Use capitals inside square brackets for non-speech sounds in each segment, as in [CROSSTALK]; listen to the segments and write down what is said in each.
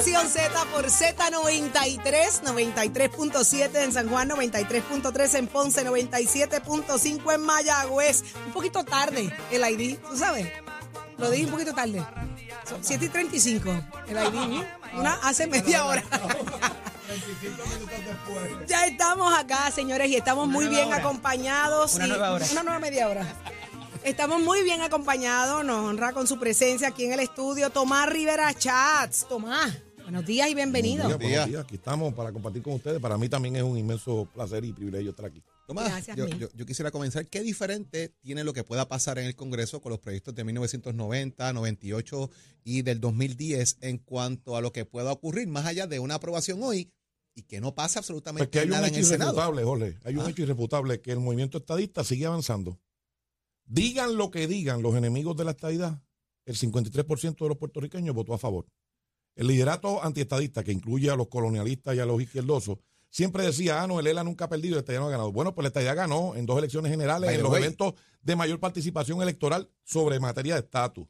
Nación Z por Z93, 93.7 en San Juan, 93.3 en Ponce, 97.5 en Mayagüez. Un poquito tarde el ID, ¿tú sabes? Lo dije un poquito tarde. Son 7 y 35 el ID, una hace media hora. [LAUGHS] Ya estamos acá, señores, y estamos muy bien acompañados. Una nueva hora. Una nueva media hora. Estamos muy bien acompañados, nos honra con su presencia aquí en el estudio Tomás Rivera Chats. Tomás, buenos días y bienvenido. Buenos días, buenos días. Aquí estamos para compartir con ustedes. Para mí también es un inmenso placer y privilegio estar aquí. Tomás, Gracias, yo, Mil. yo- yo quisiera comenzar. ¿Qué diferente tiene lo que pueda pasar en el Congreso con los proyectos de 1990, 98 y del 2010 en cuanto a lo que pueda ocurrir más allá de una aprobación hoy y que no pasa absolutamente que hay un nada en hecho el Senado? irrefutable, Jorge. Hay un Ah. hecho irrefutable que el movimiento estadista sigue avanzando. Digan lo que digan los enemigos de la estadidad, el 53% de los puertorriqueños votó a favor. El liderato antiestadista, que incluye a los colonialistas y a los izquierdosos, siempre decía, ah, no, el ELA nunca ha perdido, el estadidad no ha ganado. Bueno, pues la estadidad ganó en dos elecciones generales, By en los way. eventos de mayor participación electoral sobre materia de estatus.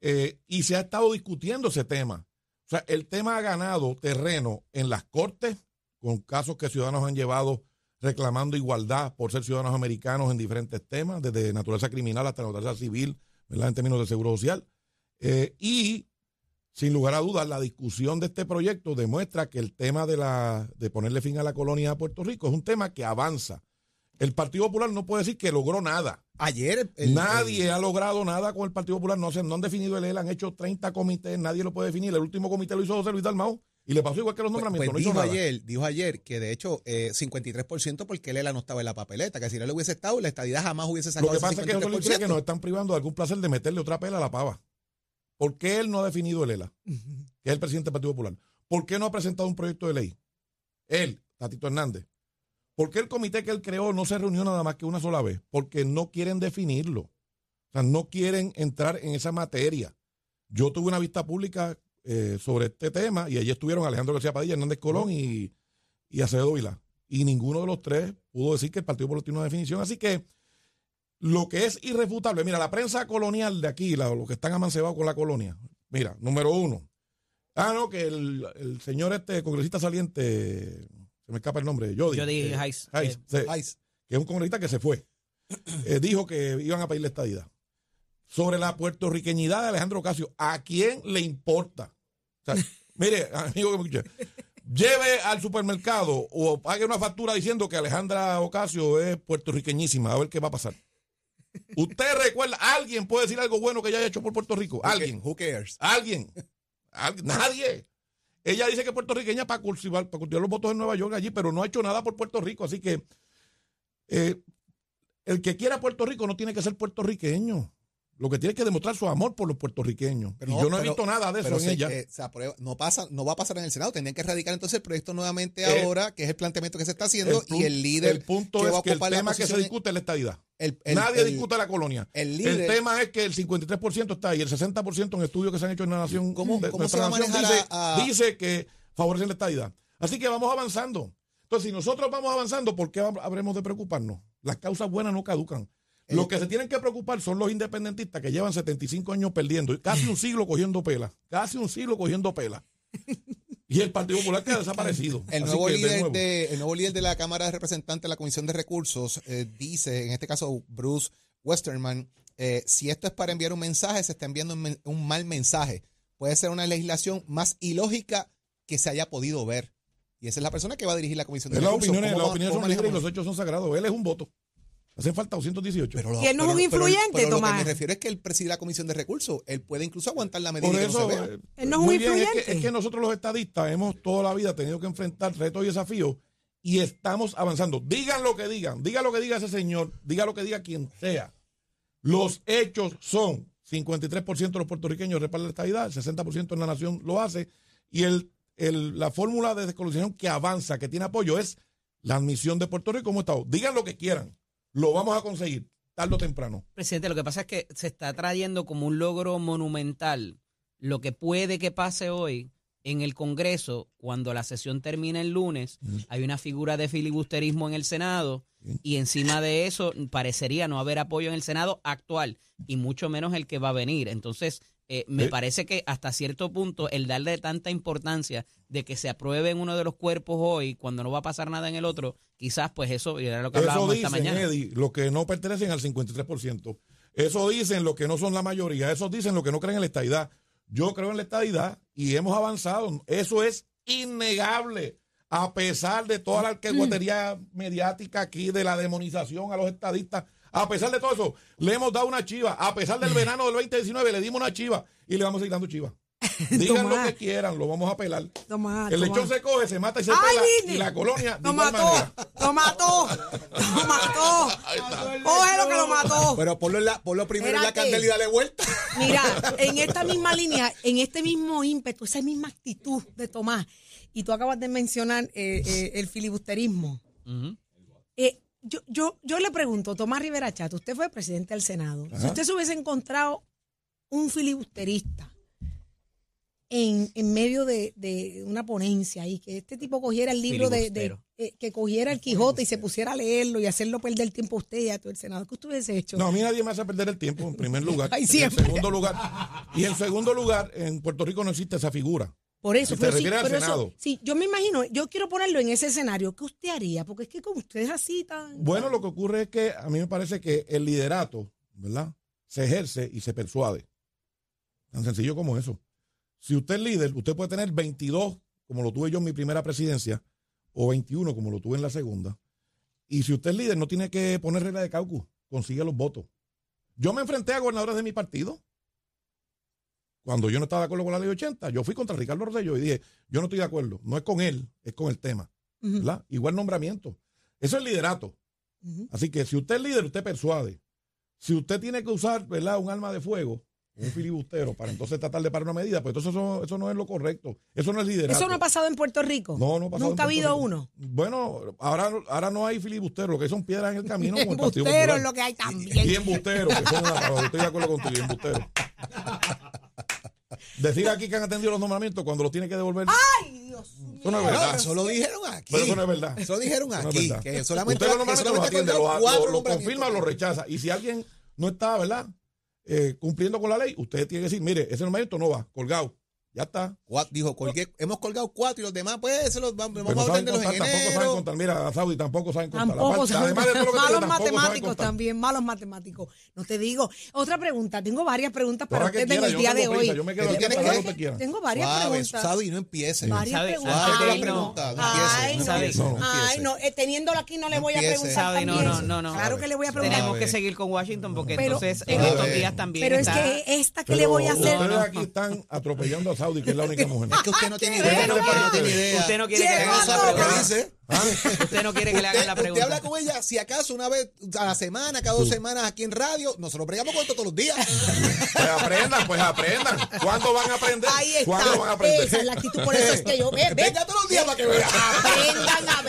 Eh, y se ha estado discutiendo ese tema. O sea, el tema ha ganado terreno en las cortes, con casos que ciudadanos han llevado reclamando igualdad por ser ciudadanos americanos en diferentes temas, desde naturaleza criminal hasta naturaleza civil, ¿verdad? en términos de seguro social. Eh, y, sin lugar a dudas, la discusión de este proyecto demuestra que el tema de, la, de ponerle fin a la colonia de Puerto Rico es un tema que avanza. El Partido Popular no puede decir que logró nada. Ayer el- nadie el- ha logrado nada con el Partido Popular. No, se- no han definido el ELA, han hecho 30 comités, nadie lo puede definir. El último comité lo hizo José Luis Dalmau y le pasó igual que los pues, nombramientos. pues no hizo dijo nada. ayer, dijo ayer que de hecho eh, 53% porque Lela no estaba en la papeleta, que si él hubiese estado, la estadidad jamás hubiese Lo sacado que ese pasa es que José Luis cree que 53%. nos están privando de algún placer de meterle otra pela a la pava. ¿Por qué él no ha definido el ELA? Que es el presidente del Partido Popular. ¿Por qué no ha presentado un proyecto de ley? Él, Tatito Hernández. ¿Por qué el comité que él creó no se reunió nada más que una sola vez? Porque no quieren definirlo. O sea, no quieren entrar en esa materia. Yo tuve una vista pública eh, sobre este tema y allí estuvieron Alejandro García Padilla, Hernández Colón y, y Acevedo Vilá. Y ninguno de los tres pudo decir que el Partido Popular tiene una definición. Así que lo que es irrefutable, mira, la prensa colonial de aquí, la- los que están amancebados con la colonia, mira, número uno. Ah, no, que el, el señor este congresista saliente, se me escapa el nombre, Jody. Jody eh, Hayes. Hayes, Eh, Ay, que es un congresista que se fue, [CLEARS THROAT] eh, dijo que iban a pedirle estadidad. Sobre la puertorriqueñidad de Alejandro Ocasio, ¿a quién le importa? O sea, [LAUGHS] mire, amigo que me escucha, lleve al supermercado o pague una factura diciendo que Alejandra Ocasio es puertorriqueñísima, a ver qué va a pasar. Usted recuerda, alguien puede decir algo bueno que ella haya hecho por Puerto Rico. Alguien, Who cares? alguien, [LAUGHS] Alguien. nadie. Ella dice que es puertorriqueña para cultivar, para cultivar los votos en Nueva York allí, pero no ha hecho nada por Puerto Rico. Así que eh, el que quiera Puerto Rico no tiene que ser puertorriqueño. Lo que tiene que demostrar su amor por los puertorriqueños. Pero y no, yo no he visto nada de eso en ella. eh, se aprueba- no pasa, no va a pasar en el Senado. Tendrían que erradicar entonces el proyecto nuevamente Eh, ahora, que es el planteamiento que se está haciendo, y el líder el punto que va a es que el tema que se discute es la estadidad. el- el- Nadie el- discute la colonia. el líder- tema es que el 53% está ahí, el 60% en estudios que se han hecho en la nación. ¿Cómo- de- cómo se va nación dice, a- a- dice que favorecen la estadidad. Así que vamos avanzando. Entonces, si nosotros vamos avanzando, ¿por qué hab- habremos de preocuparnos? Las causas buenas no caducan. Los que se tienen que preocupar son los independentistas que llevan 75 años perdiendo, casi un siglo cogiendo pela, casi un siglo cogiendo pela. Y el Partido Popular que ha desaparecido. El nuevo, que, de líder nuevo. de, el nuevo líder de la Cámara de Representantes de la Comisión de Recursos eh, dice, en este caso Bruce Westerman, eh, si esto es para enviar un mensaje, se está enviando un, mal mensaje. Puede ser una legislación más ilógica que se haya podido ver. Y esa es la persona que va a dirigir la Comisión de Es Recursos. opiniones, ¿Cómo las va- opiniones cómo son libres y los hechos son sagrados. Él es un voto. Hacen falta 218. Pero lo- Y él no es un pero- pero- influyente, pero Lo Tomás. que me refiero es que él preside la Comisión de Recursos. Él puede incluso aguantar la medida Por y que no eso, se vea. eh, Él no es un muy bien, es influyente. que, es que nosotros los estadistas hemos toda la vida tenido que enfrentar retos y desafíos y estamos avanzando. Digan lo que digan, diga lo que diga ese señor, diga lo que diga quien sea. Los hechos son 53% de los puertorriqueños respaldan la estadidad, el 60% en la nación lo hace y el, el- la fórmula de descolonización que avanza, que tiene apoyo es la admisión de Puerto Rico como Estado. Digan lo que quieran, lo vamos a conseguir, tarde o temprano. Presidente, lo que pasa es que se está trayendo como un logro monumental lo que puede que pase hoy en el Congreso cuando la sesión termine el lunes. Hay una figura de filibusterismo en el Senado y encima de eso parecería no haber apoyo en el Senado actual y mucho menos el que va a venir. Entonces, eh, me Sí. parece que hasta cierto punto el darle tanta importancia de que se apruebe en uno de los cuerpos hoy cuando no va a pasar nada en el otro, quizás pues eso, y era lo que Eso hablábamos esta dicen, mañana. Eddie, los que no pertenecen al 53%. Eso dicen los que no son la mayoría. Eso dicen los que no creen en la estadidad. Yo creo en la estadidad y hemos avanzado. Eso es innegable. A pesar de toda la alcahuetería mediática aquí, de la demonización a los estadistas, a pesar de todo eso, le hemos dado una chiva. A pesar del verano del 2019, le dimos una chiva y le vamos a seguir dando chiva. [LAUGHS] Digan lo que quieran, lo vamos a pelar. Tomás, El lechón se coge, se mata y se ¡Ay, pela. Y la colonia, Lo mató, lo mató, lo mató. Cógelo que lo mató. Pero ponlo, en la, ponlo primero en la candela y dale vuelta. Mira, [LAUGHS] en esta misma línea, en este mismo ímpetu, esa misma actitud de Tomás, y tú acabas de mencionar eh, eh, el filibusterismo. Eh, yo, yo, yo le pregunto, Tomás Rivera Chato, usted fue presidente del Senado. Si usted se hubiese encontrado un filibusterista en, en medio de, de una ponencia y que este tipo cogiera el libro de, eh, que cogiera el Quijote y se pusiera a leerlo y hacerlo perder tiempo a usted y a todo el Senado, ¿qué usted hubiese hecho? No, a mí nadie me hace perder el tiempo, en primer [LAUGHS] lugar. Ay, y en siempre. segundo lugar, y en segundo lugar, en Puerto Rico no existe esa figura. Por eso, Si pero eso- sí, yo me imagino, yo quiero ponerlo en ese escenario. ¿Qué usted haría? Porque es que con ustedes así tan. Bueno, lo que ocurre es que a mí me parece que el liderato, ¿verdad? Se ejerce y se persuade. Tan sencillo como eso. Si usted es líder, usted puede tener 22, como lo tuve yo en mi primera presidencia, o 21, como lo tuve en la segunda. Y si usted es líder, no tiene que poner regla de caucus, consigue los votos. Yo me enfrenté a gobernadores de mi partido. Cuando yo no estaba de acuerdo con la ley 80, yo fui contra Ricardo Rosselló y dije, yo no estoy de acuerdo. No es con él, es con el tema. Igual nombramiento. Eso es liderato. Así que si usted es líder, usted persuade. Si usted tiene que usar, ¿verdad? Un arma de fuego, un [LAUGHS] filibustero, para entonces tratar de parar una medida, pues entonces eso, eso no es lo correcto. Eso no es liderato. Eso no ha pasado en Puerto Rico. No, no ha pasado Nunca ha habido Rico. uno. Bueno, ahora, ahora no hay filibusteros, lo que son piedras en el camino. como el [LAUGHS] Partido Popular. es lo que hay también. Y embusteros, que son una, estoy de acuerdo contigo, embusteros. [LAUGHS] Decir aquí que han atendido los nombramientos cuando los tiene que devolver. Ay, Dios mío. Eso no es No, verdad. eso lo dijeron aquí. Pero eso no es verdad. Eso lo dijeron no aquí. verdad. que solamente, Usted que lo normalmente lo solamente atiende, acordó lo, cuatro lo- lo nombramientos. confirma o lo rechaza. Y si alguien no está, ¿verdad? Eh, cumpliendo con la ley, usted tiene que decir, mire, ese nombramiento no va, colgado. Ya está. Dijo, colgué- hemos colgado cuatro y los demás, pues, se los vamos, Pero vamos no a saben atenderlos contar, en tampoco saben contar. Mira, Saudi tampoco saben contar. Tampoco saben. además de todo lo que Malos matemáticos también, malos matemáticos. No te digo. Otra pregunta, tengo varias preguntas para ustedes en el día de hoy. yo me quedo tienes que- que. Tengo varias Suave, preguntas. Saudi, no empiece. Varias Sabe- preguntas. Ay, no- pregunta, no Ay, empiece, no. Ay, eh, teniéndolo aquí no le voy a preguntar Sabe, no, no, no, no. Claro que le voy a preguntar. Tenemos que seguir con Washington porque entonces en estos días también Pero es que esta que le voy a hacer. Ustedes aquí están atropellando a Saudi, que es la única mujer. Es que usted no tiene Usted idea. no Usted no quiere- tiene idea. Usted no quiere que le pregunta. dice. [LAUGHS] Usted no quiere que le hagan la Usted, usted habla pregunta. con ella, si acaso una vez a la semana, cada dos semanas aquí en radio, nosotros bregamos con esto todos los días. [LAUGHS] Pues aprendan, pues aprendan. ¿Cuándo van a aprender? Ahí está. ¿Cuándo van a aprender? Esa es la actitud. Por eso es que yo. Ve, [LAUGHS] ve. Venga todos los días para que vea. Aprendan a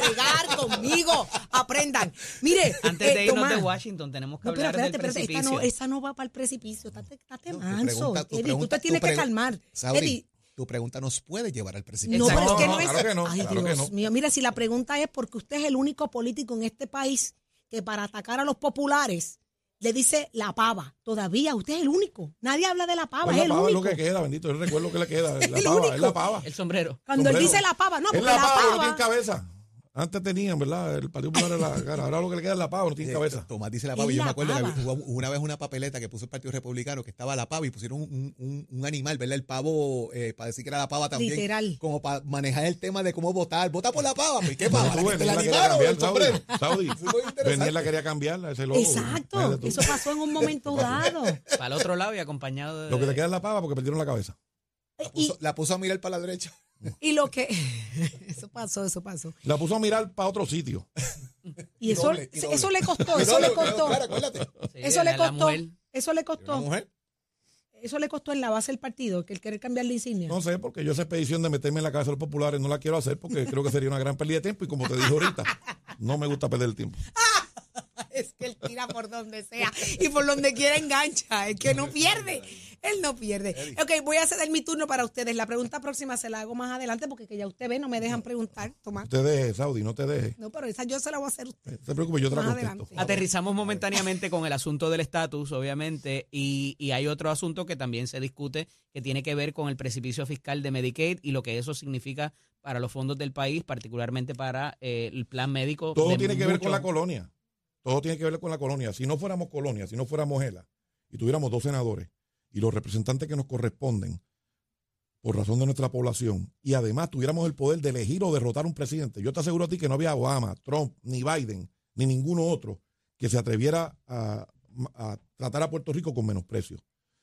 conmigo. Aprendan. Mire. Antes eh, de irnos Tomás. de Washington tenemos que No, pero hablar espérate, del espérate, esta precipicio. no, esa no va para el precipicio. Estate, estate No, tu manso. pregunta- tu Eddie, pregunta- tú te tienes que calmar. Saudi, Eddie, tu pregunta nos puede llevar al precipicio. no, pero es que No, no es. claro que no, Ay, claro que Dios no. mío. Mira, si la pregunta es porque usted es el único político en este país que para atacar a los populares le dice la pava. Todavía usted es el único. Nadie habla de la pava, Pues es la el pava es lo único. que queda, bendito. Yo recuerdo que le queda. [LAUGHS] Es la el pava, único. es la pava. El sombrero. Cuando él Sombrero. dice la pava, no, Es porque la la pava, no pava. tiene cabeza. Antes tenían, ¿verdad? El Partido Popular era la [LAUGHS] cara. Ahora lo que le queda es la pava, no tiene cabeza. Tomás dice la pava. y Yo la me acuerdo que hubo una vez una papeleta que puso el Partido Republicano que estaba la pava y pusieron un, un- un animal, ¿verdad? El pavo, eh, para decir que era la pava también. Literal. Como para manejar el tema de cómo votar. Vota por la pava. ¿Y qué pava? Tú, ¿La que te Beniel la [LAUGHS] la quería cambiar? Saudi. Beniel la quería cambiarla, ese logo. Exacto. Eso pasó en un momento [LAUGHS] dado. Para el otro lado y acompañado de... Lo que te queda es la pava porque perdieron la cabeza. La Y, puso, la puso a mirar para la derecha. Y lo que. [LAUGHS] Eso pasó, eso pasó. La puso a mirar para otro sitio. Y eso, doble, y doble. eso le costó, eso le costó. Claro, acuérdate. Sí, Eso le costó. Eso le costó. mujer. Eso le costó en la base del partido, que el querer cambiar la insignia. No sé, porque yo esa expedición de meterme en la cabeza de los populares no la quiero hacer porque creo que sería una gran pérdida de tiempo y como te dije ahorita, no me gusta perder el tiempo. [LAUGHS] es que él tira por donde sea y por donde quiera engancha. Es que no pierde. Él no pierde. Ok, voy a ceder mi turno para ustedes. La pregunta próxima se la hago más adelante porque que ya usted ve, no me dejan preguntar. Tomás. No te dejes, Saudi, no te dejes. No, pero esa yo se la voy a hacer a usted. No te preocupes, yo te la contesto. Aterrizamos momentáneamente con el asunto del estatus, obviamente, y, y hay otro asunto que también se discute que tiene que ver con el precipicio fiscal de Medicaid y lo que eso significa para los fondos del país, particularmente para eh, el plan médico. Todo tiene que ver con la colonia. Todo tiene que ver con la colonia. Si no fuéramos colonia, si no fuéramos ELA, y tuviéramos dos senadores y los representantes que nos corresponden por razón de nuestra población, y además tuviéramos el poder de elegir o derrotar un presidente, yo te aseguro a ti que no había Obama, Trump, ni Biden, ni ninguno otro que se atreviera a, a tratar a Puerto Rico con menosprecio.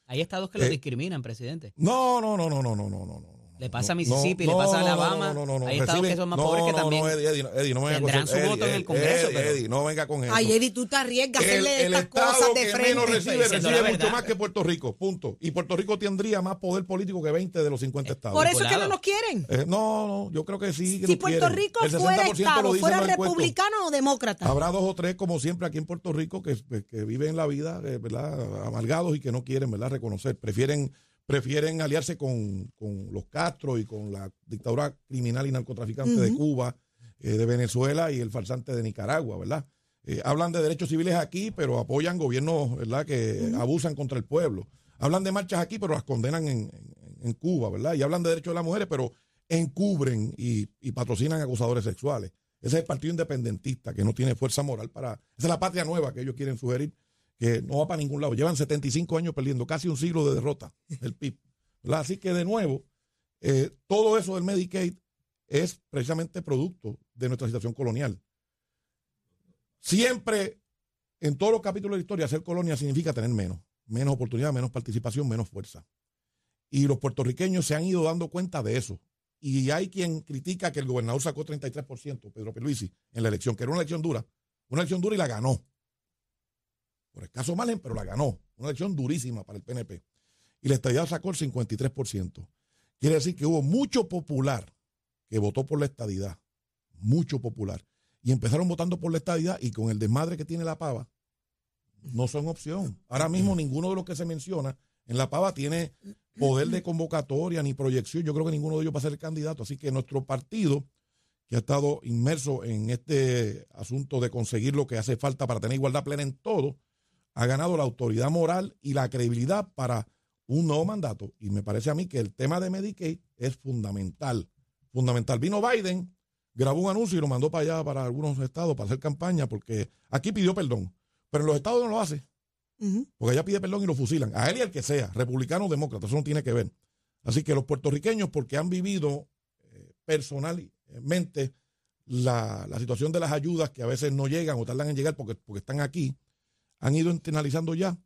Hay estados que lo Eh, discriminan, presidente. No, no, no, no, no, no, no, no, no. Le pasa a No, Mississippi, no, le pasa a no, no, Alabama. no, no, no, Hay estados que son más pobres que no, también No, Eddie, Eddie, no, Eddie, no venga con tendrán eso. su Eddie, voto en el Congreso, Eddie, pero- Eddie, no venga con eso. Ay, Eddie, tú te arriesgas a hacerle el estas cosas de que frente. menos recibe, diciendo recibe mucho más que Puerto Rico, punto. Y Puerto Rico tendría más poder político que 20 de los 50 estados. Por eso es que no nos quieren. Eh, no, no, yo creo que sí. que Si Puerto quieren. Rico fuera 60% Estado, fuera republicano o demócrata. Habrá dos o tres, como siempre, aquí en Puerto Rico, que, que viven la vida, eh, ¿verdad? Amargados y que no quieren, ¿verdad? Reconocer. Prefieren, prefieren aliarse con, con los Castro y con la dictadura criminal y narcotraficante de. Cuba, eh, de Venezuela y el farsante de Nicaragua, ¿verdad? Eh, hablan de derechos civiles aquí, pero apoyan gobiernos, ¿verdad?, que abusan contra el pueblo. Hablan de marchas aquí, pero las condenan en, en- en Cuba, ¿verdad? Y hablan de derechos de las mujeres, pero encubren y, y patrocinan acusadores sexuales. Ese es el partido independentista que no tiene fuerza moral para... Esa es la patria nueva que ellos quieren sugerir, que no va para ningún lado. Llevan 75 años perdiendo, casi un siglo de derrota el PIB. Así que de nuevo, eh, todo eso del Medicaid es precisamente producto de nuestra situación colonial. Siempre, en todos los capítulos de la historia, ser colonia significa tener menos, menos oportunidad, menos participación, menos fuerza. Y los puertorriqueños se han ido dando cuenta de eso. Y hay quien critica que el gobernador sacó 33%, Pedro Pierluisi, en la elección, que era una elección dura. Una elección dura y la ganó. Por escaso margen, pero la ganó. Una elección durísima para el PNP. Y la estadidad sacó el 53%. Quiere decir que hubo mucho popular que votó por la estadidad. Mucho popular. Y empezaron votando por la estadidad y con el desmadre que tiene la pava, no son opción. Ahora mismo ninguno de los que se menciona en la pava tiene poder de convocatoria ni proyección. Yo creo que ninguno de ellos va a ser el candidato. Así que nuestro partido, que ha estado inmerso en este asunto de conseguir lo que hace falta para tener igualdad plena en todo, ha ganado la autoridad moral y la credibilidad para un nuevo mandato. Y me parece a mí que el tema de Medicaid es fundamental. Fundamental. Vino Biden, grabó un anuncio y lo mandó para allá, para algunos estados, para hacer campaña, porque aquí pidió perdón. Pero en los estados no lo hace. Porque allá pide perdón y lo fusilan. A él y al que sea, republicano o demócrata, eso no tiene que ver. Así que los puertorriqueños, porque han vivido eh, personalmente la, la situación de las ayudas que a veces no llegan o tardan en llegar porque, porque están aquí, han ido internalizando ya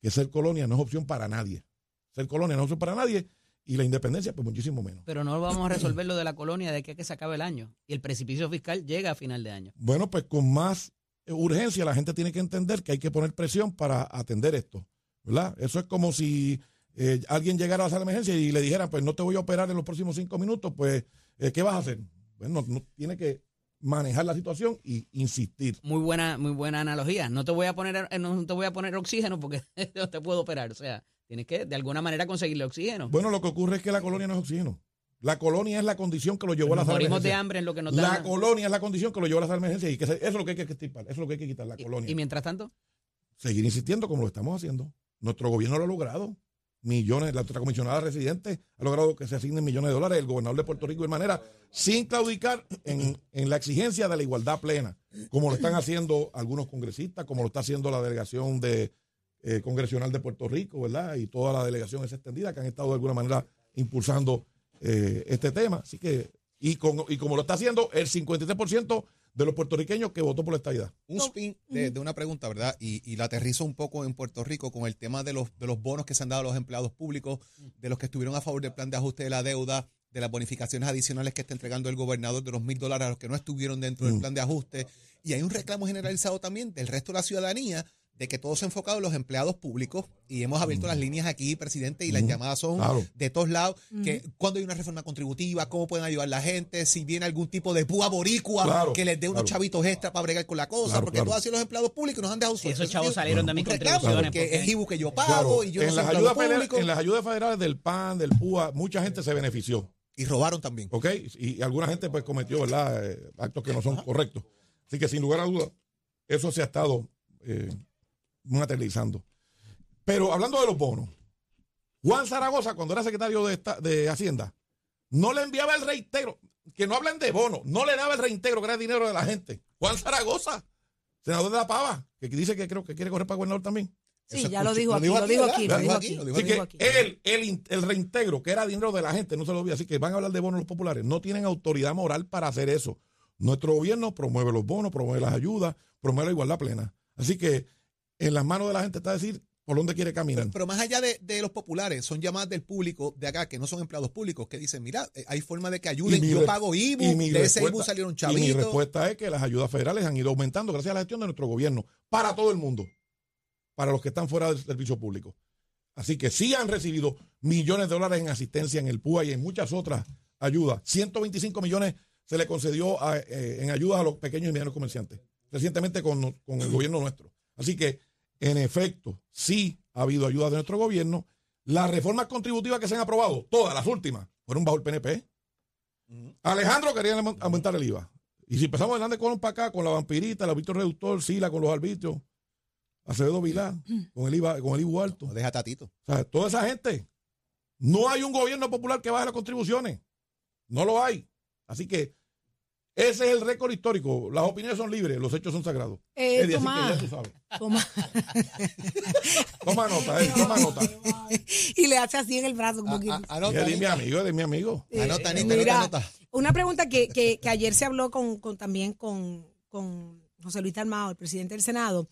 que ser colonia no es opción para nadie. Ser colonia no es opción para nadie y la independencia, pues muchísimo menos. Pero no vamos a resolver lo de la colonia de aquí a que se acabe el año. Y el precipicio fiscal llega a final de año. Bueno, pues con más eh, urgencia la gente tiene que entender que hay que poner presión para atender esto, ¿verdad? Eso es como si eh, alguien llegara a la sala de emergencia y le dijeran, pues no te voy a operar en los próximos cinco minutos, pues, eh, ¿qué vas a hacer? Bueno, no, tiene que manejar la situación y insistir. Muy buena, muy buena analogía. No te voy a poner, eh, no te voy a poner oxígeno porque [LAUGHS] no te puedo operar. O sea, tienes que de alguna manera conseguirle oxígeno. Bueno, lo que ocurre es que la colonia no es oxígeno. La colonia es la condición que lo llevó a la Nos sala de morimos de hambre en lo que nos La colonia es la condición que lo llevó a la sala de emergencia y que eso es lo que hay que extirpar, eso es lo que hay que quitar, la Y- colonia. y mientras tanto, seguir insistiendo como lo estamos haciendo. Nuestro gobierno lo ha logrado. Millones, la otra comisionada residente ha logrado que se asignen millones de dólares. El gobernador de Puerto Rico de manera sin claudicar en, en la exigencia de la igualdad plena, como lo están haciendo algunos congresistas, como lo está haciendo la delegación de eh, congresional de Puerto Rico, ¿verdad? Y toda la delegación es extendida que han estado de alguna manera impulsando eh, este tema. Así que, y, con, y como lo está haciendo el 53% de los puertorriqueños que votó por la estadidad. Un spin de, de una pregunta, ¿verdad? Y, y la aterrizo un poco en Puerto Rico con el tema de los, de los bonos que se han dado a los empleados públicos, de los que estuvieron a favor del plan de ajuste de la deuda, de las bonificaciones adicionales que está entregando el gobernador de los mil dólares a los que no estuvieron dentro del Mm. plan de ajuste. Y hay un reclamo generalizado también del resto de la ciudadanía de que todo se ha enfocado en los empleados públicos y hemos abierto las líneas aquí, presidente, y las llamadas son Claro. de todos lados, que cuando hay una reforma contributiva, cómo pueden ayudar la gente, si viene algún tipo de púa boricua Claro, que les dé unos claro. chavitos extra para bregar con la cosa, Claro, porque claro. todos así los empleados públicos nos han dejado sueltos. esos chavos salieron de mis contribuciones. porque es IBU que yo pago Claro, y yo en, no las ayudas federales, en las ayudas federales del PAN, del PUA, mucha gente se benefició. Y robaron también. ¿ok? Y, y alguna gente pues cometió, ¿verdad? Eh, actos que no son correctos. Así que sin lugar a dudas, eso se ha estado eh, materializando. Pero hablando de los bonos, Juan Zaragoza, cuando era secretario de, esta- de Hacienda, no le enviaba el reintegro, que no hablen de bonos, no le daba el reintegro, que era dinero de la gente. Juan Zaragoza, senador de la Pava, que dice que creo que quiere correr para gobernador también. Sí, ya lo dijo aquí, lo dijo aquí, Lo dijo Así que él, el, in- el reintegro, que era dinero de la gente, no se lo olvide. Así que van a hablar de bonos los populares. No tienen autoridad moral para hacer eso. Nuestro gobierno promueve los bonos, promueve las ayudas, promueve la igualdad plena. Así que en las manos de la gente está decir por dónde quiere caminar. Pero, pero más allá de, de los populares, son llamadas del público de acá, que no son empleados públicos, que dicen, mira, eh, hay forma de que ayuden, yo pago IBU, de ese IBU salieron Y mi chavitos. respuesta es que las ayudas federales han ido aumentando gracias a la gestión de nuestro gobierno para todo el mundo, para los que están fuera del servicio público. Así que sí han recibido millones de dólares en asistencia en el PUA y en muchas otras ayudas. 125 millones se le concedió a, eh, en ayudas a los pequeños y medianos comerciantes, recientemente con, con el gobierno nuestro. Así que, en efecto, sí ha habido ayudas de nuestro gobierno. Las reformas contributivas que se han aprobado, todas las últimas, fueron bajo el PNP. Alejandro quería aument- aumentar el IVA. Y si empezamos adelante con para acá, con la vampirita, el arbitrio reductor, Sila con los arbitrios, Acevedo Vilá, con el IVA, con el IVA alto. No deja tatito. O sea, toda esa gente. No hay un gobierno popular que baje las contribuciones. No lo hay. Así que ese es el récord histórico. Las opiniones son libres, los hechos son sagrados. Eh, Eddie, así que ya tú sabes. Toma. [LAUGHS] Toma nota, Eddie, toma nota. y le hace así en el brazo como que... ah, Anota, mi amigo, Eddie es mi amigo. Eh, Anota, eh, Anita, mira, anota, anota. Una pregunta que, que- que ayer se habló con, con- también con, con José Luis Armado, el presidente del Senado,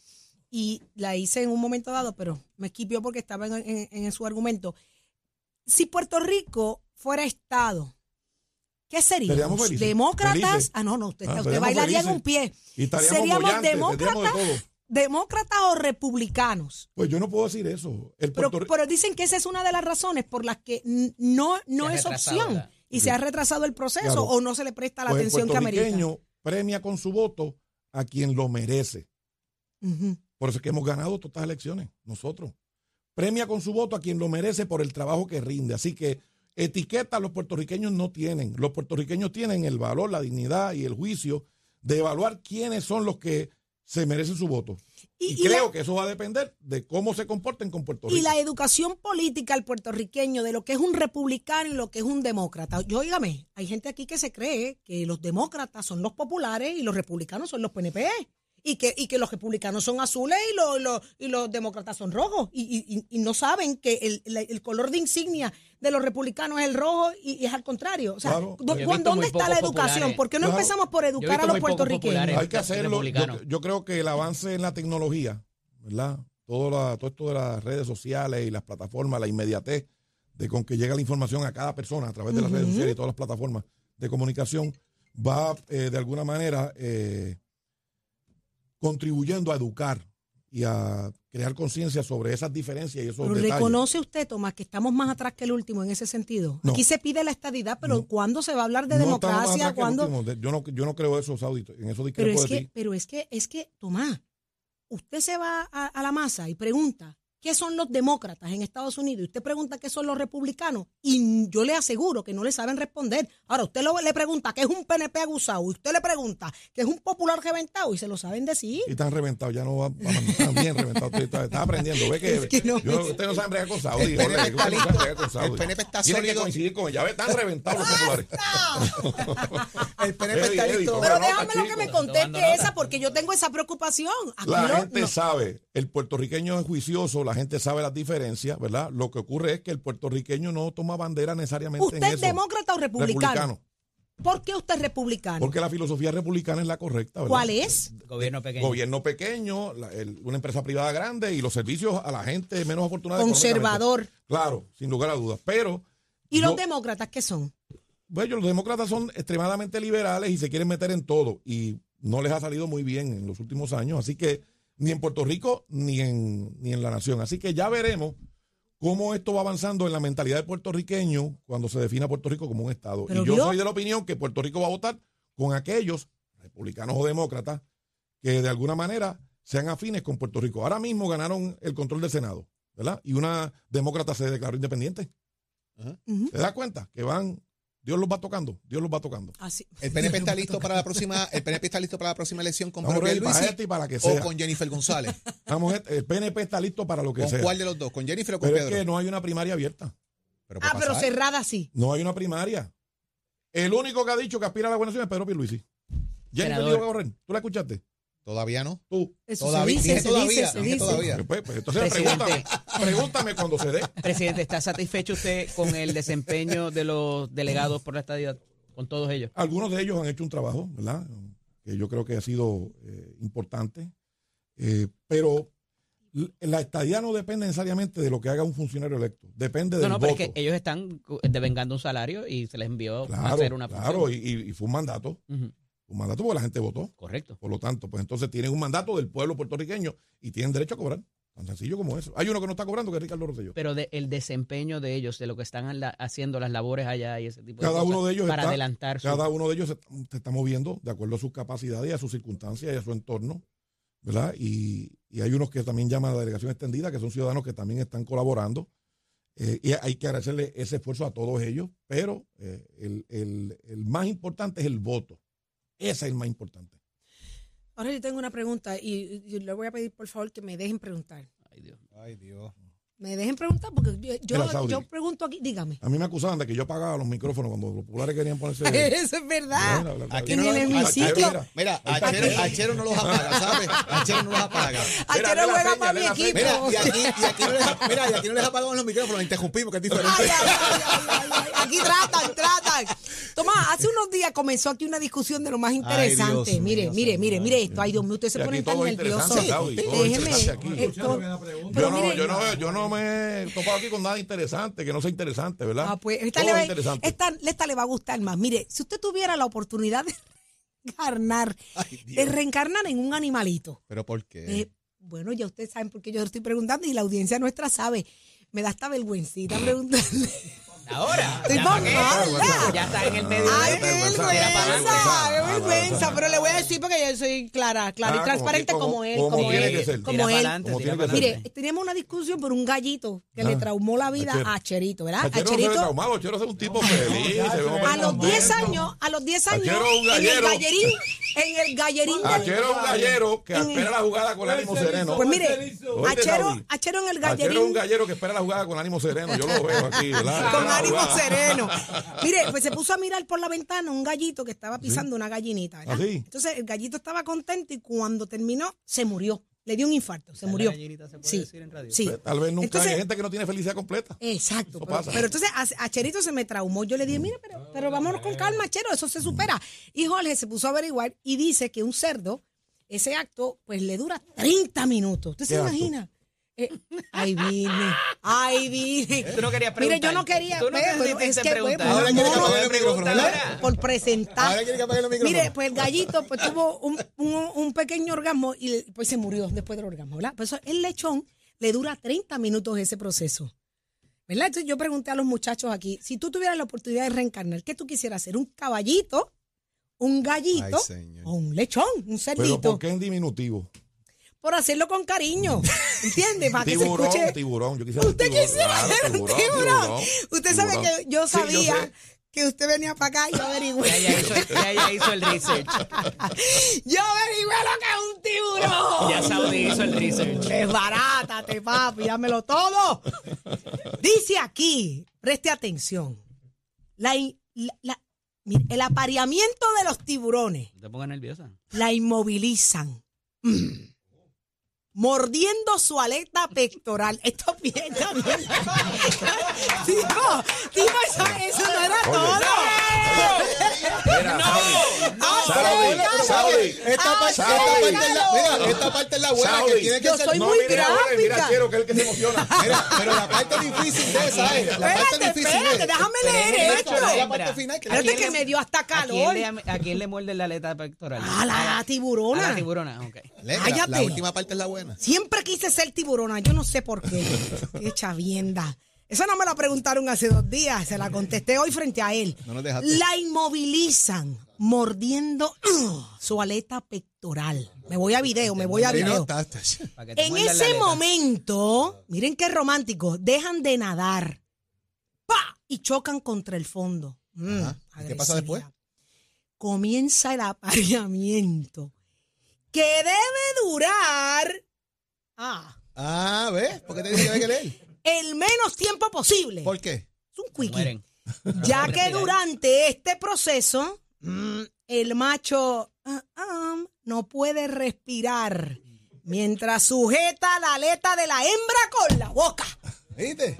y la hice en un momento dado, pero me esquipió porque estaba en, en- en su argumento. Si Puerto Rico fuera Estado, ¿qué seríamos? Felices, ¿Demócratas? felices. Ah, no, no, usted, Ah, usted bailaría en un pie. Y ¿Seríamos de demócratas? ¿Demócratas o republicanos? Pues yo no puedo decir eso. El Pero, Puerto pero dicen que esa es una de las razones por las que no, no es opción ¿verdad? y se ha retrasado el proceso Claro. o no se le presta la pues el atención que amerita. puertorriqueño premia con su voto a quien lo merece. Por eso es que hemos ganado todas estas elecciones, nosotros. Premia con su voto a quien lo merece por el trabajo que rinde. Así que etiquetas los puertorriqueños no tienen. Los puertorriqueños tienen el valor, la dignidad y el juicio de evaluar quiénes son los que se merecen su voto. Y- Y, y creo la- que eso va a depender de cómo se comporten con Puerto Rico. Y la educación política al puertorriqueño de lo que es un republicano y lo que es un demócrata. Yo, óigame, hay gente aquí que se cree que los demócratas son los populares y los republicanos son los PNP. Y que, y que los republicanos son azules y los, los- y los demócratas son rojos. Y, y- y- y no saben que el, la- el color de insignia de los republicanos es el rojo y, y es al contrario. O sea, Claro. ¿dó- Yo he visto ¿dónde está la educación? populares. ¿Por qué no Claro. empezamos por educar a los puertorriqueños? Hay que hacerlo. Yo creo que el avance en la tecnología, ¿verdad? Todo, la- todo esto de las redes sociales y las plataformas, la inmediatez de con que llega la información a cada persona a través de las redes sociales y todas las plataformas de comunicación, va eh, de alguna manera eh, contribuyendo a educar y a crear conciencia sobre esas diferencias y esos Pero detalles. reconoce usted, Tomás, que estamos más atrás que el último en ese sentido. No. Aquí se pide la estadidad, pero No. ¿cuándo se va a hablar de No democracia? ¿Cuándo? Yo no, yo no creo eso, Saudi. En eso Pero discrepo es de que, ti. pero es que, es que, Tomás, usted se va a, a la masa y pregunta qué son los demócratas en Estados Unidos y usted pregunta qué son los republicanos y yo le aseguro que no le saben responder. Ahora, usted lo- le pregunta qué es un PNP aguzado y usted le pregunta qué es un popular reventado y se lo saben decir. Y están reventados, ya no van, están bien reventados. Estás aprendiendo. Ve que, [LAUGHS] Es que no yo- saben bregar con Saudi. El PNP está listo. El PNP está que coincidir con ella. Ve, Están reventados los populares. El PNP está listo. Pero déjame lo que me conteste esa porque yo tengo esa preocupación. Aquí La no- gente no- sabe, el puertorriqueño es juicioso, la gente sabe las diferencias, ¿verdad? Lo que ocurre es que el puertorriqueño no toma bandera necesariamente ¿Usted en es eso. demócrata o republicano? ¿Por qué usted es republicano? Porque la filosofía republicana es la correcta, ¿verdad? ¿Cuál es? Gobierno pequeño. Gobierno pequeño, la- el- una empresa privada grande y los servicios a la gente menos afortunada. Conservador. Claro, sin lugar a dudas. Pero ¿Y los demócratas qué son? Bueno, los demócratas son extremadamente liberales y se quieren meter en todo y no les ha salido muy bien en los últimos años. Así que ni en Puerto Rico ni en, ni en la nación. Así que ya veremos cómo esto va avanzando en la mentalidad del puertorriqueño cuando se defina Puerto Rico como un Estado. Pero y yo vio- soy de la opinión que Puerto Rico va a votar con aquellos, republicanos o demócratas, que de alguna manera sean afines con Puerto Rico. Ahora mismo ganaron el control del Senado, ¿verdad? Y una demócrata se declaró independiente. Ujú. ¿Te das cuenta? Que van, Dios los va tocando, Dios los va tocando. Así. El PNP está listo para la próxima, el PNP está listo para la próxima elección con Vamos Pedro este y para o con Jennifer González. Vamos, el PNP está listo para lo que ¿Con sea. cuál de los dos? ¿Con Jennifer o con Pero es Pedro? que no hay una primaria abierta. Pero Ah, pero cerrada sí. No hay una primaria. El único que ha dicho que aspira a la gobernación es Pedro Pierluisi. Jennifer a correr. ¿Tú la escuchaste? Todavía no. Tú. Eso Todavía, se dice, se todavía, dice, se dice. todavía. Pues, pues, entonces pregúntame, pregúntame cuando se dé. Presidente, ¿está satisfecho usted con el desempeño de los delegados por la estadía, con todos ellos? Algunos de ellos han hecho un trabajo, ¿verdad? Que yo creo que ha sido eh, importante. Eh, pero la estadía no depende necesariamente de lo que haga un funcionario electo. Depende No, del no, pero voto. es que ellos están devengando un salario y se les envió a claro, hacer una claro. función. Y, y- y fue un mandato. Ujú, Un mandato porque la gente votó. Correcto. Por lo tanto, pues entonces tienen un mandato del pueblo puertorriqueño y tienen derecho a cobrar. Tan sencillo como eso. Hay uno que no está cobrando, que es Ricardo Rosselló. Pero de, el desempeño de ellos, de lo que están la- haciendo las labores allá y ese tipo de cosas, uno de ellos para está- adelantar Cada uno de ellos se, se está moviendo de acuerdo a sus capacidades y a sus circunstancias y a su entorno, ¿verdad? Y, y hay unos que también llaman a la delegación extendida, que son ciudadanos que también están colaborando. Eh, y hay que agradecerle ese esfuerzo a todos ellos, pero eh, el, el- el más importante es el voto. Ese es el más importante. Ahora yo tengo una pregunta y, y le voy a pedir por favor que me dejen preguntar. Ay, Dios. Ay, Dios. Me dejen preguntar porque yo, yo, yo pregunto aquí, dígame. A mí me acusaban de que yo apagaba los micrófonos cuando los populares querían ponerse... [LAUGHS] Eso es verdad. Mira, la- la- Aquí En no el lo- hemiciclo. mira, Achero, no los apaga, ¿sabes? Achero no los apaga. Achero Mira, juega la para mi equipo. Mira, y aquí, y aquí no les, mira, y aquí no les apagamos los micrófonos, interrumpimos, que es diferente. Ay, ay, ay, ay, ay, ay. Aquí tratan, tratan. Tomás, hace unos días comenzó aquí una discusión de lo más interesante. Dios mire, mire, mire, mire esto. Ay, Dios mío, usted se pone tan nervioso. Déjeme. Yo no, mire, yo, no, yo no me he topado aquí con nada interesante, que no sea interesante, ¿verdad? Ah, pues esta le, va, esta, esta le va a gustar más. Mire, si usted tuviera la oportunidad de reencarnar, Ay, de reencarnar en un animalito. ¿Pero por qué? eh, bueno, ya ustedes saben por qué yo lo estoy preguntando y la audiencia nuestra sabe. Me da hasta vergüencita [CLEARS THROAT] preguntarle. Ahora, Estoy ya, ya está en el medio Ay, qué vergüenza. Qué Ah, vergüenza. Pero le voy a decir porque yo soy clara, clara Ah, y transparente como- él, como él, como él. adelante, Como tira tiene que para ser. adelante. Mire, teníamos una discusión por un gallito que Ah, le traumó la vida Achero. a Cherito, ¿verdad? Achero ve Cherito, traumado, Achero es un tipo feliz. a los 10 contento. años, a los 10 años, Achero en el gallerín, en el gallerín del... Achero es un gallero que espera la jugada con ánimo sereno. Pues mire, Achero. Achero en el Achero es un gallerín gallero que espera la jugada con ánimo sereno. Yo lo veo aquí, ¿verdad? La ánimo sereno. [LAUGHS] Mire, pues se puso a mirar por la ventana un gallito que estaba pisando una gallinita, ¿verdad? ¿Ah, sí? Entonces el gallito estaba contento y cuando terminó se murió. Le dio un infarto, se murió. gallinita se puede Sí, decir en radio? sí. Pues, Tal vez nunca Entonces- hay gente que no tiene felicidad completa. Exacto. Eso Pero, pasa. pero entonces a, a Cherito se me traumó. Yo le dije, mire, pero, pero vámonos con calma, Chero, eso se supera. Y Jorge se puso a averiguar y dice que un cerdo, ese acto, pues le dura 30 minutos. ¿Usted se imagina? Eh, ay, vine. Ay, vine. Tú no querías Mire, preguntar. yo no quería. Tú no pues, pero es que, preguntar. pues, Ahora quiere que apague el micrófono, por presentar. Ahora quiere que apague los micrófonos. Mire, pues el gallito pues tuvo un, un- un pequeño orgasmo y pues se murió después del orgasmo, ¿verdad? Pues eso, el lechón le dura 30 minutos ese proceso. ¿Verdad? Entonces yo pregunté a los muchachos aquí, si tú tuvieras la oportunidad de reencarnar, ¿qué tú quisieras hacer? ¿Un caballito? ¿Un gallito? Ay. ¿O un lechón? ¿Un Pero cerdito? ¿por qué en diminutivo? Por hacerlo con cariño. ¿Entiendes? Para que se Tiburón, escuche. tiburón. Yo quisiera Usted tiburón, quisiera claro, ser un tiburón, tiburón. tiburón, Usted sabe tiburón. que yo Sí, yo sabía que usted venía para acá y yo averigüé. Ya, ya hizo, ya, hizo el research. [LAUGHS] Yo averigüé lo que es un tiburón. Ya Saudi hizo el research. Desbarátate, papi, dámelo todo. Dice aquí, preste atención. La, in- la- la- mire, el apareamiento de los tiburones te pongas nerviosa. la inmovilizan. Mm. Mordiendo su aleta pectoral. Esto bien, está bien. [LAUGHS] tipo, tipo, eso, eso no era todo. Mira, Saudi, Saudi, Esta parte, esta parte es la, mira, esta parte es la buena que tiene que Yo ser. soy No, muy mira, mira, quiero que es el que se emociona. [LAUGHS] Mira, pero la parte difícil de esa es. La parte Espérate, difícil espérate, es. déjame Pero es leer el esto. macho, la parte final que- ¿A Espérate que le- me dio hasta ¿A quién, calor. le, ¿A quién le muerde la aleta pectoral? Ah, la A tiburona. la tiburona, ok. La- Cállate. La última parte es la buena. Siempre quise ser tiburona, yo no sé por qué. [LAUGHS] Qué chavienda. Esa no me la preguntaron hace dos días, se la contesté hoy frente a él. No nos dejaste. La inmovilizan mordiendo [CLEARS THROAT] su aleta pectoral. Me voy a video, me voy a video. En ese momento, miren qué romántico, dejan de nadar. ¡Pa! Y chocan contra el fondo. Mm, Ajá. ¿Y qué pasa después? Comienza el apareamiento. Que debe durar. Ah. Ah, ¿ves? ¿Por qué te dije que hay que leer? el menos tiempo posible. ¿Por qué? Es un quickie. Mueren. Ya que durante este proceso, mm, el macho ah, ah, no puede respirar mientras sujeta la aleta de la hembra con la boca. ¿Viste?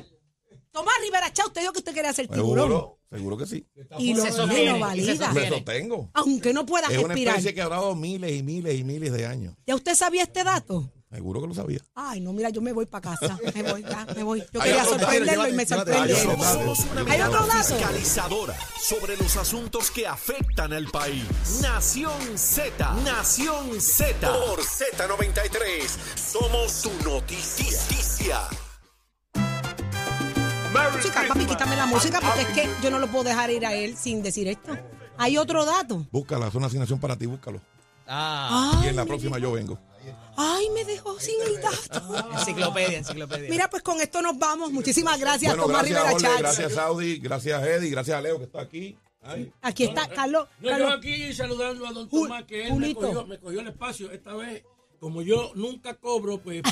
Tomás Rivera Chá, usted dijo que usted quería ser tiburón. Seguro, que sí. Y lo, sostiene, lo y se valida. Me Tiene. sostengo. Aunque no pueda Es una respirar. especie que ha dado miles y miles y miles de años. ¿Ya usted sabía este dato? Seguro que lo sabía. Ay, no, mira, yo me voy para casa. Me voy, ya, me voy. Yo quería sorprenderlo y me sorprendió. Hay otro dato. fiscalizadora sobre los asuntos que afectan al país. Nación Z, Nación Z. Por Z93, somos su noticia. Música, papi, quítame la música porque es que yo no lo puedo dejar ir a él sin decir esto. Hay otro dato. Búscala, es una asignación para ti, búscalo. Ah, Y en la próxima yo vengo. Ay, me dejó sin el dato. enciclopedia, enciclopedia. Mira, pues con esto nos vamos. Muchísimas gracias, Bueno, Tomás gracias, Rivera Chats. gracias, Saudi, gracias, Eddie, gracias a Leo que está aquí. Ay. Aquí está Carlos. No, yo Carlos. aquí saludando a don Tomás, que él me Julito. cogió, me cogió el espacio. Esta vez, como yo nunca cobro, pues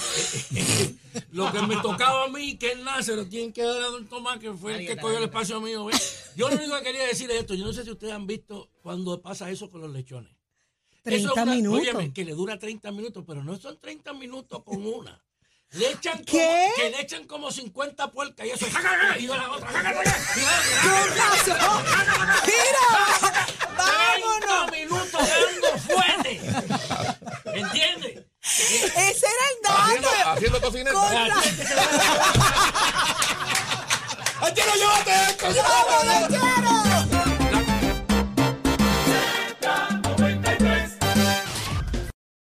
eh, lo que me tocaba a mí, que él nace, lo tienen que dar a don Tomás, que fue el que cogió el espacio mío. ¿ves? Yo lo único que quería decir es esto. Yo no sé si ustedes han visto cuando pasa eso con los lechones. Eso 30 es una- minutos. óyeme, que le dura 30 minutos, pero no son 30 minutos con una. Le echan como, ¿Qué? que le echan como 50 puercas y eso. Y la otra. ¡Con razón! [LAUGHS] ¡Mira! 30 ¡Vámonos! minutos dando fuerte. ¿Entiendes? Ese era el Haciendo, dato. haciendo. Con ra- ¡Ay, quiero llévate esto! ¡Vámonos, Chero!